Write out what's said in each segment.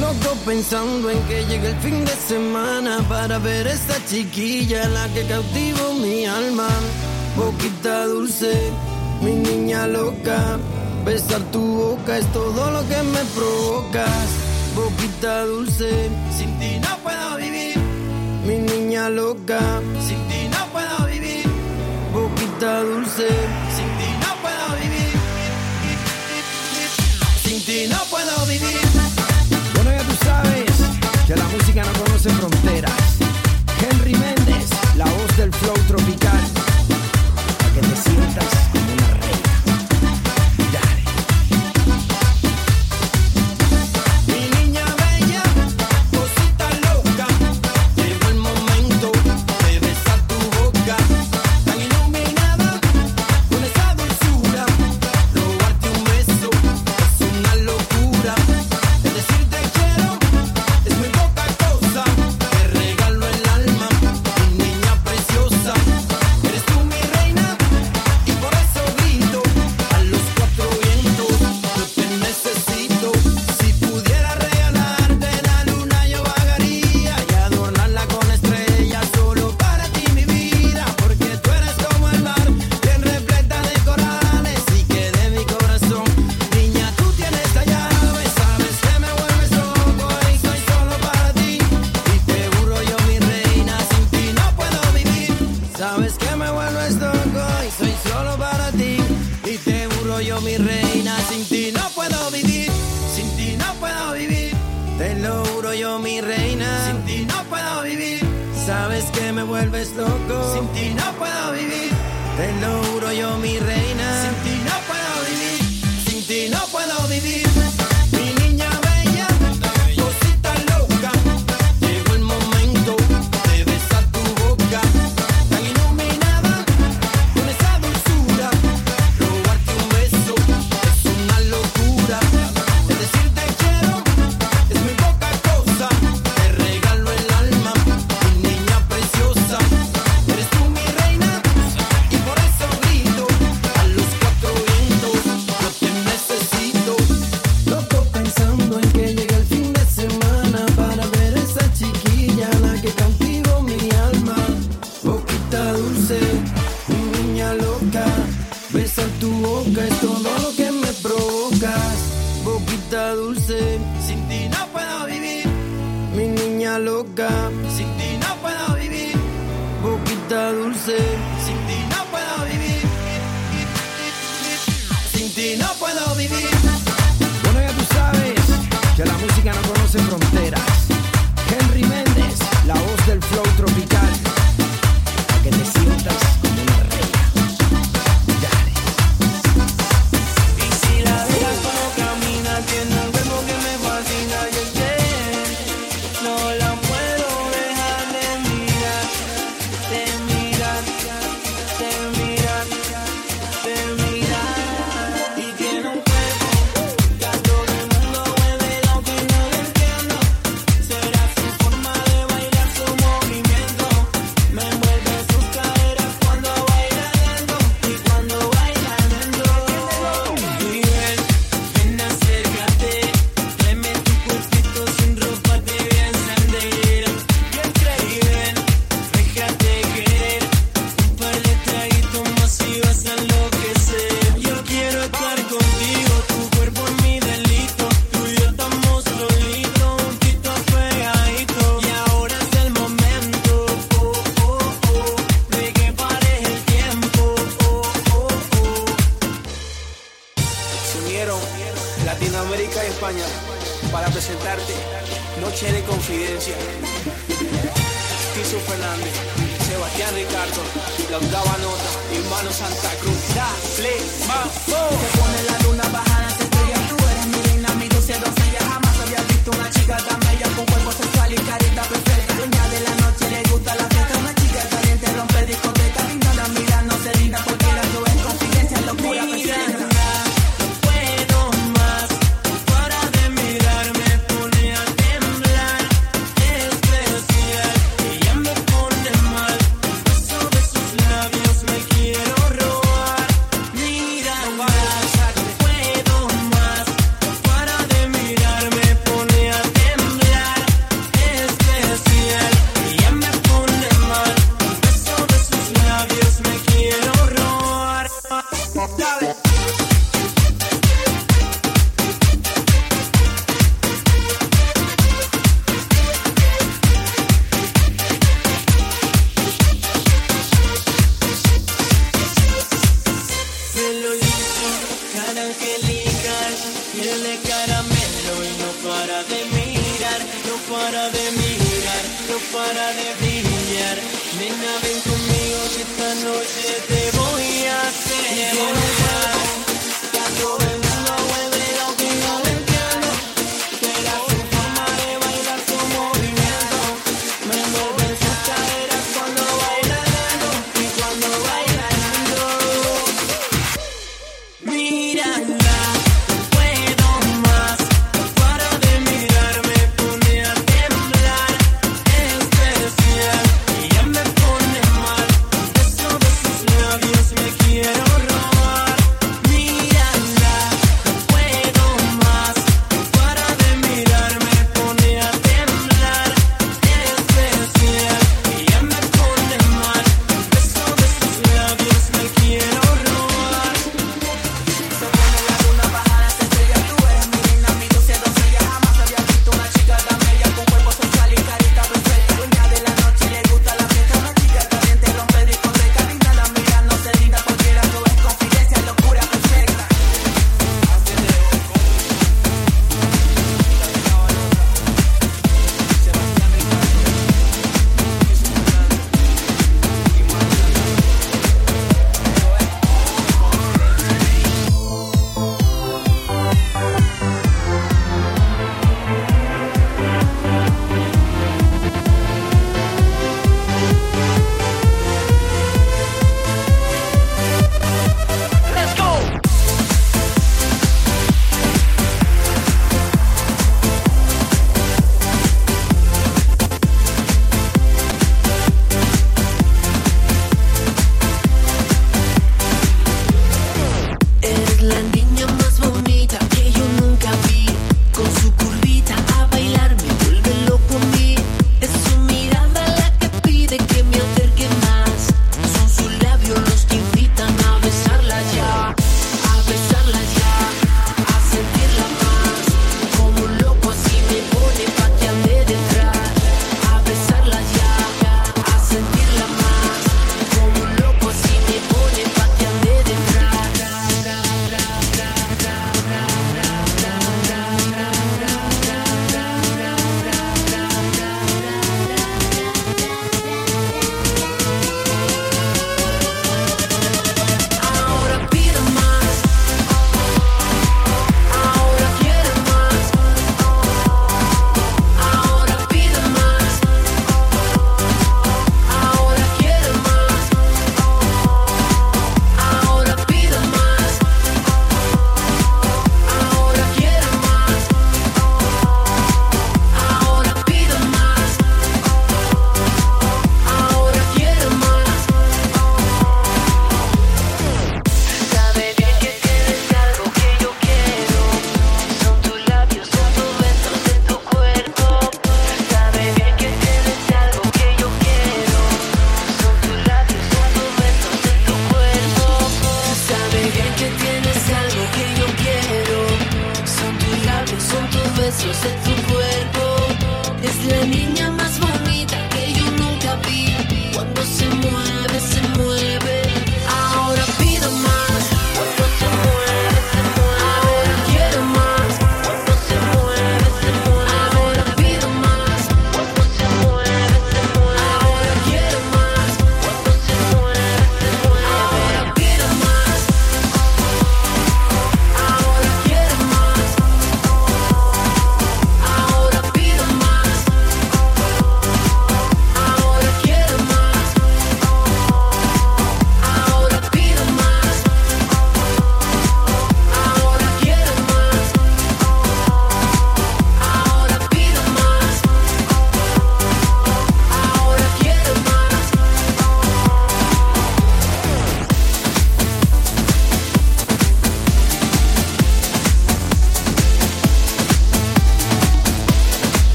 Loco pensando en que llegue el fin de semana para ver esa chiquilla la que cautivo mi alma. Boquita dulce, mi niña loca. Besar tu boca es todo lo que me provocas. Boquita dulce, sin ti no puedo vivir. Mi niña loca, sin ti no puedo vivir. Boquita dulce, sin ti no puedo vivir. Sin ti no puedo vivir.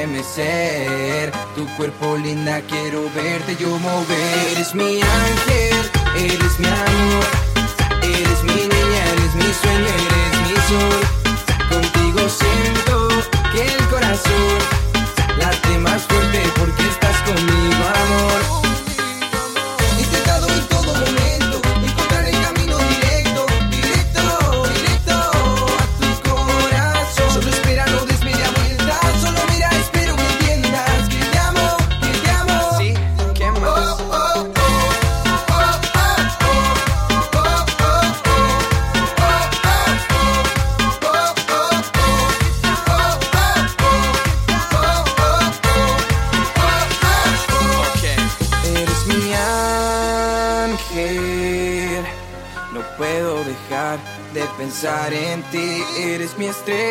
estremecer. Tu cuerpo linda, quiero verte yo mover. Eres mi ángel, eres mi amor. Eres mi niña, eres mi sueño, eres mi sol. Contigo siento que el corazón late más fuerte porque estás conmigo, amor. eres mi estrella.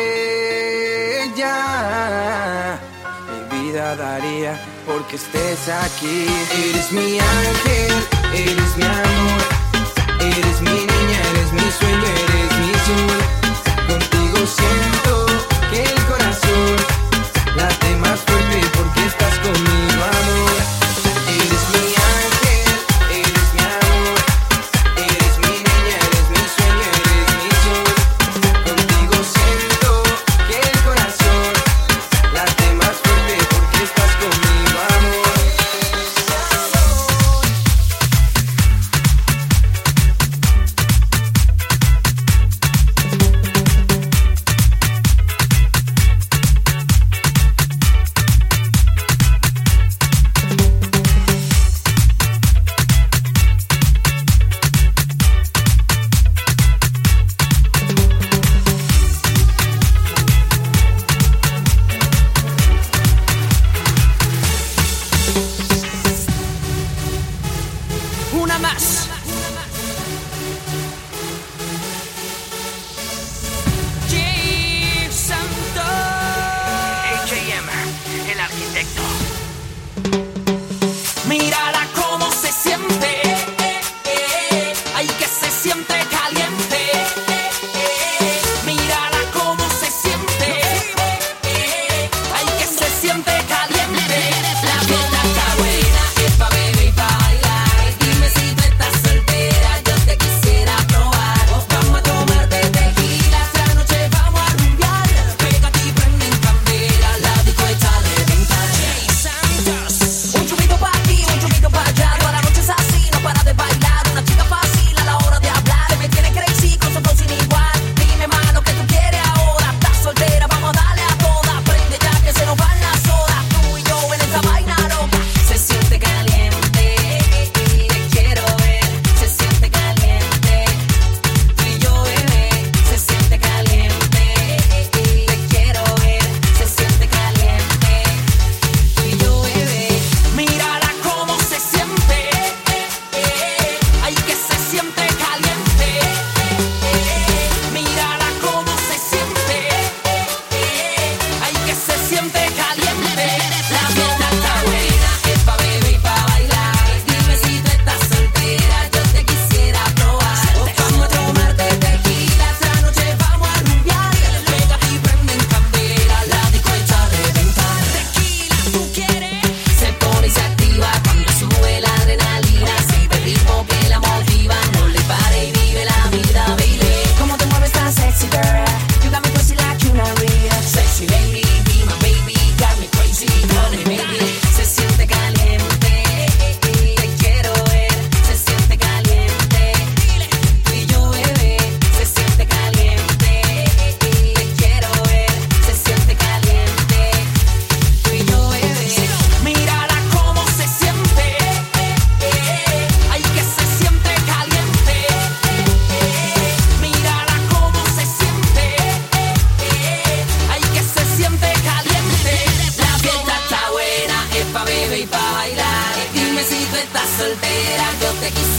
Mi vida daría porque estés aquí. Eres mi ángel, eres mi amor.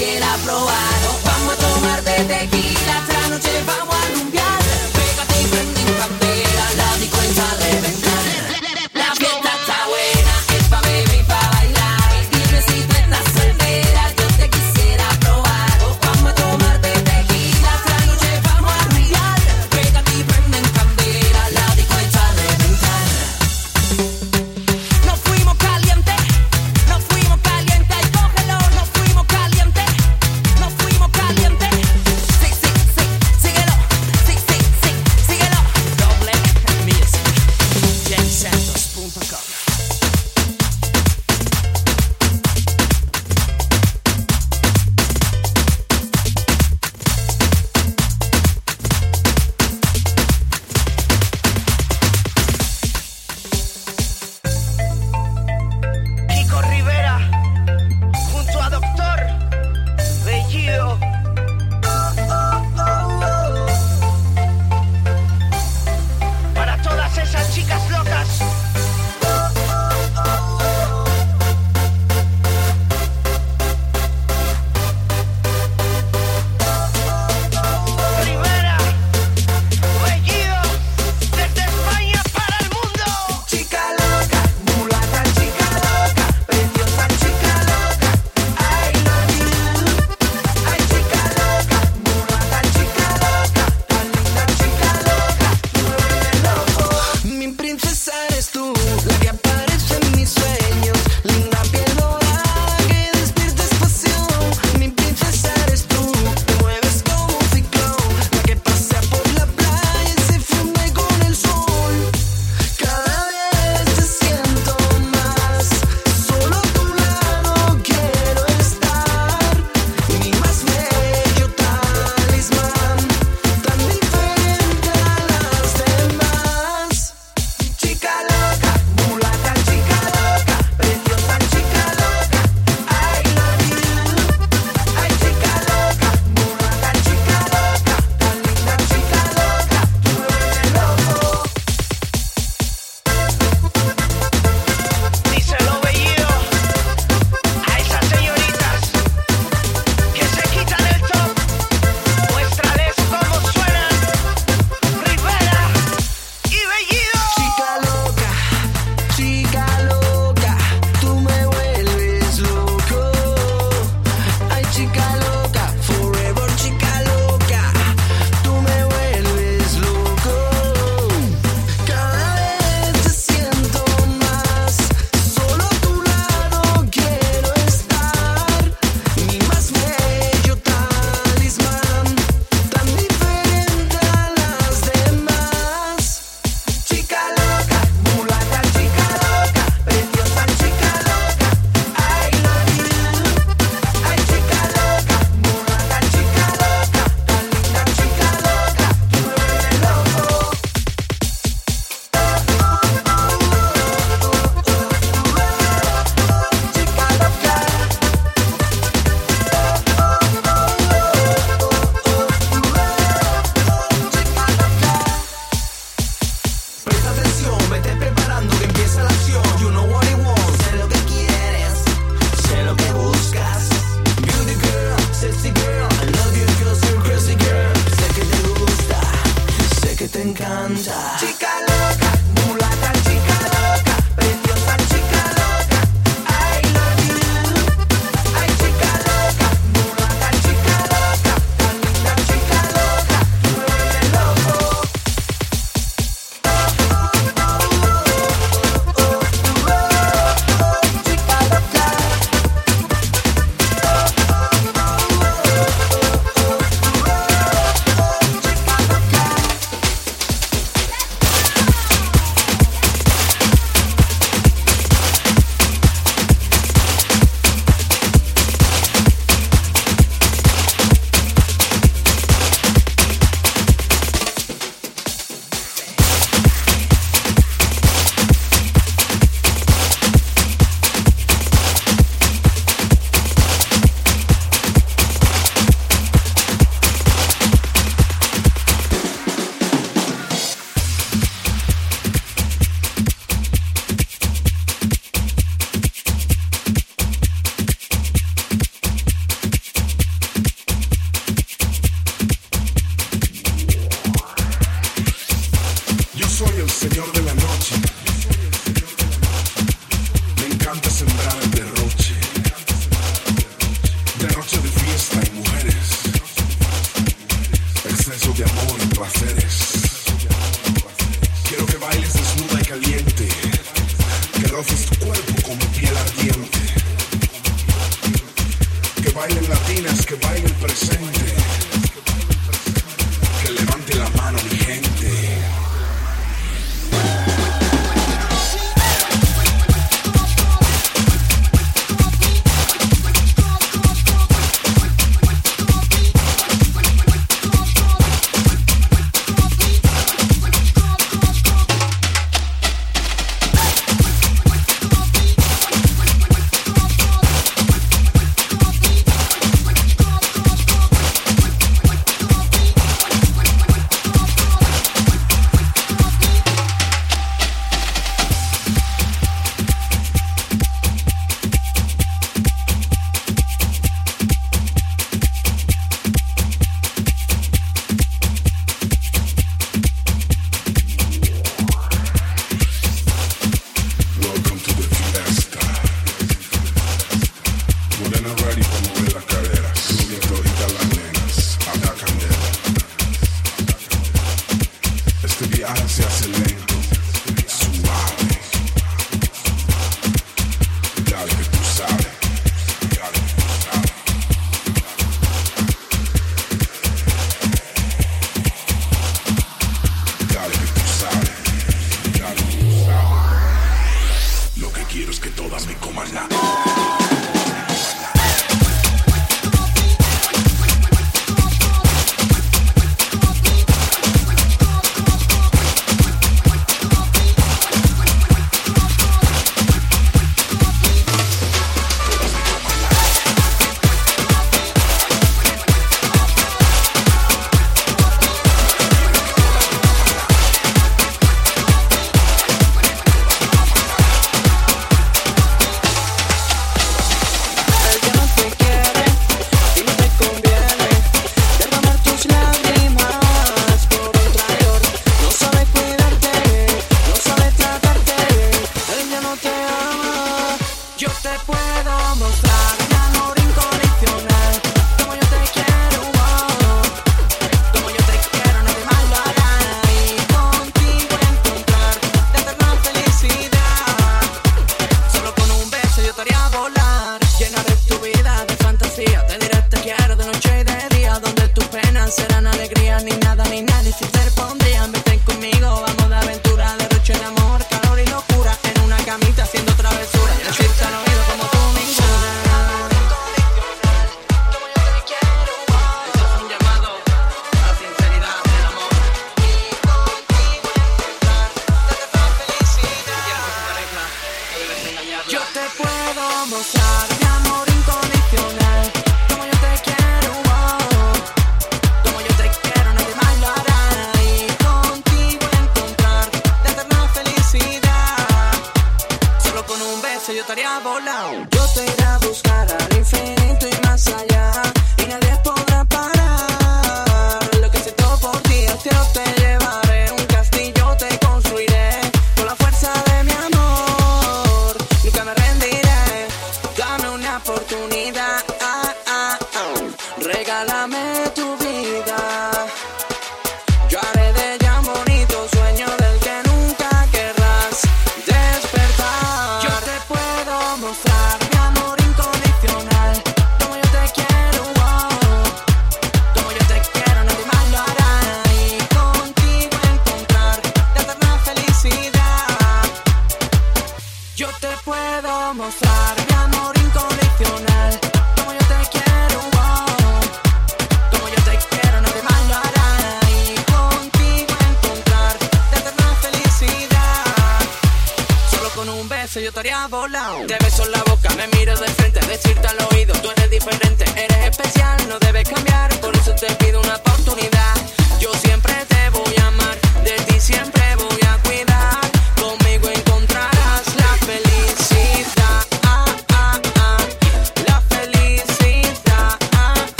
Quisiera probar.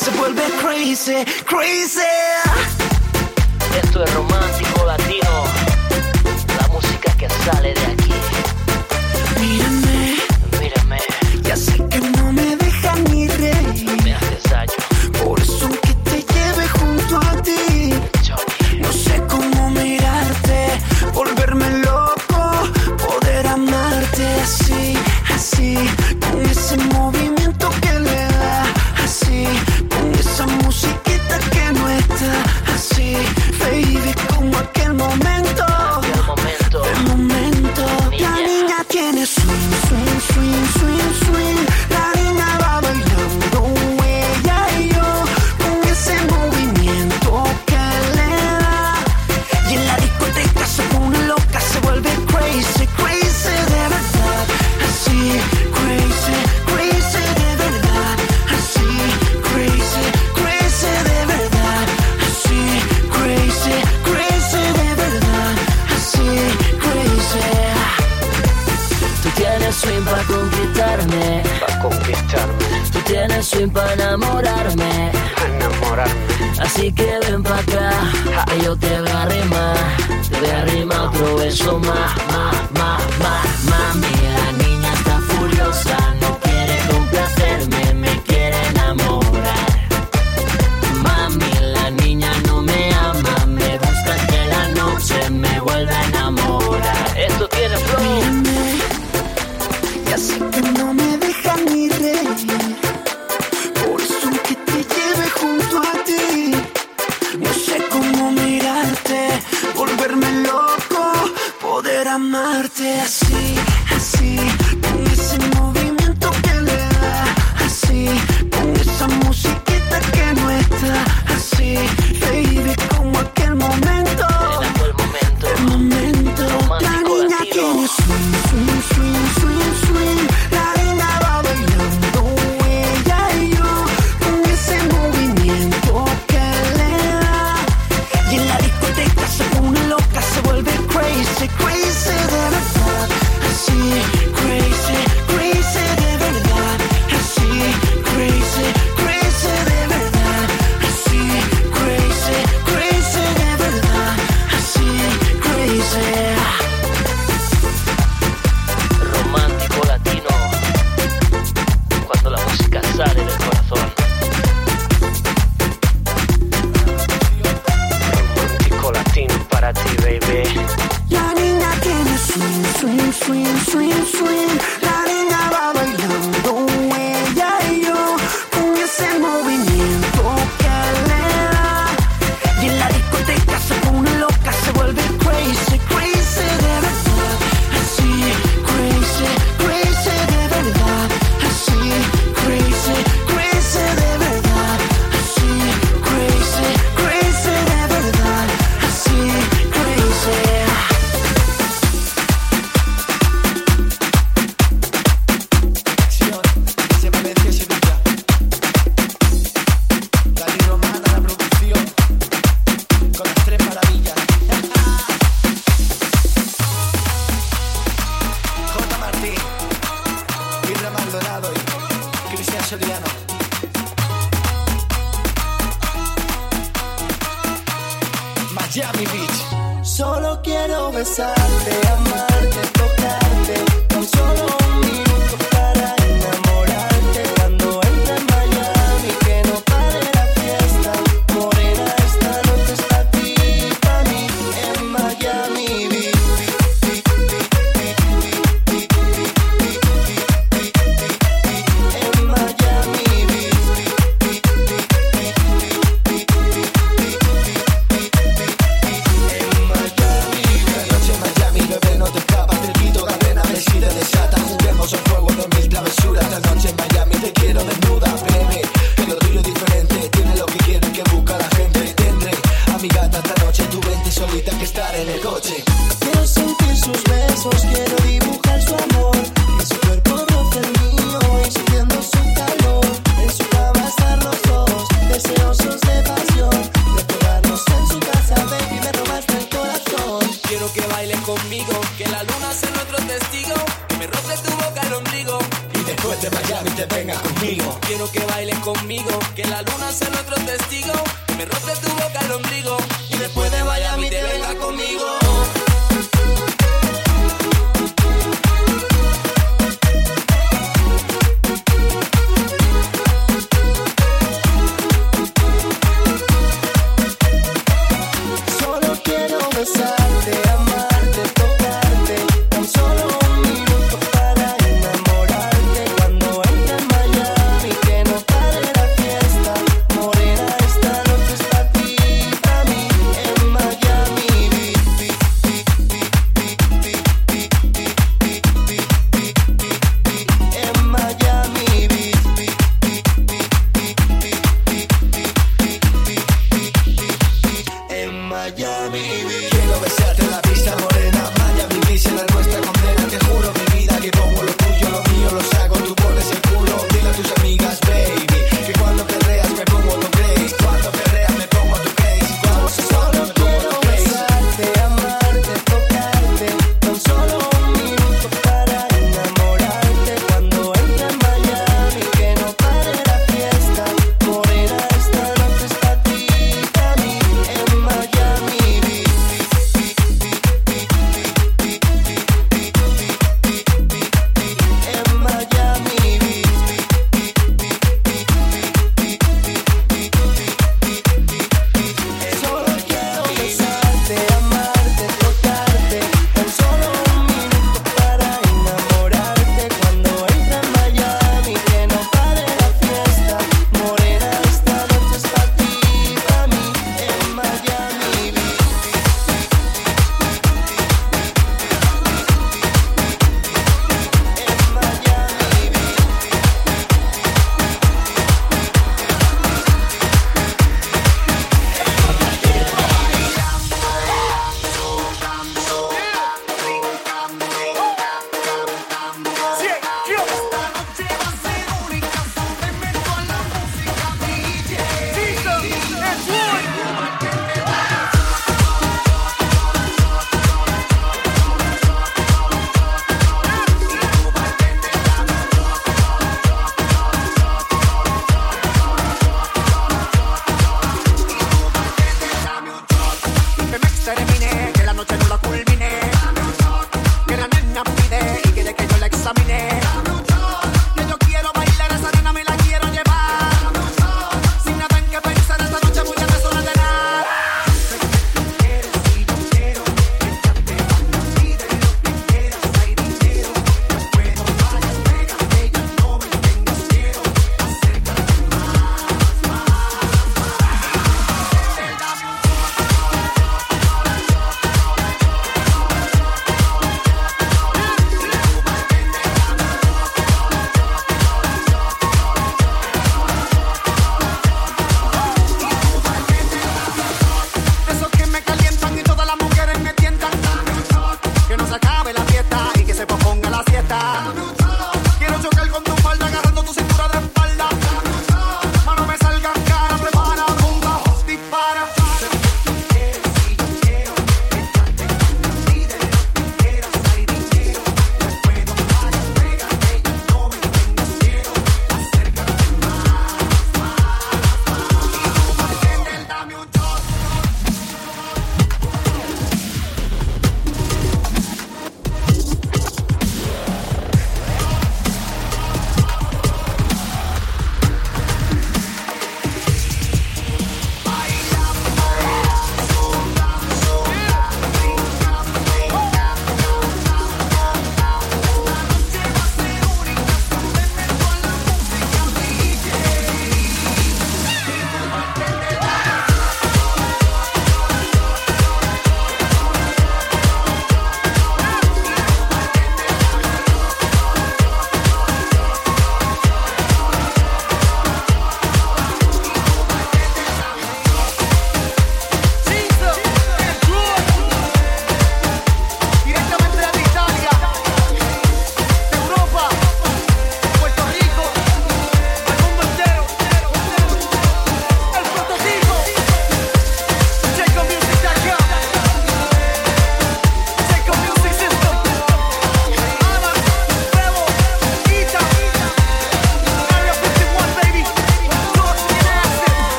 se vuelve crazy, crazy. Esto es romántico latino, la música que sale de aquí.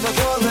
the bullet.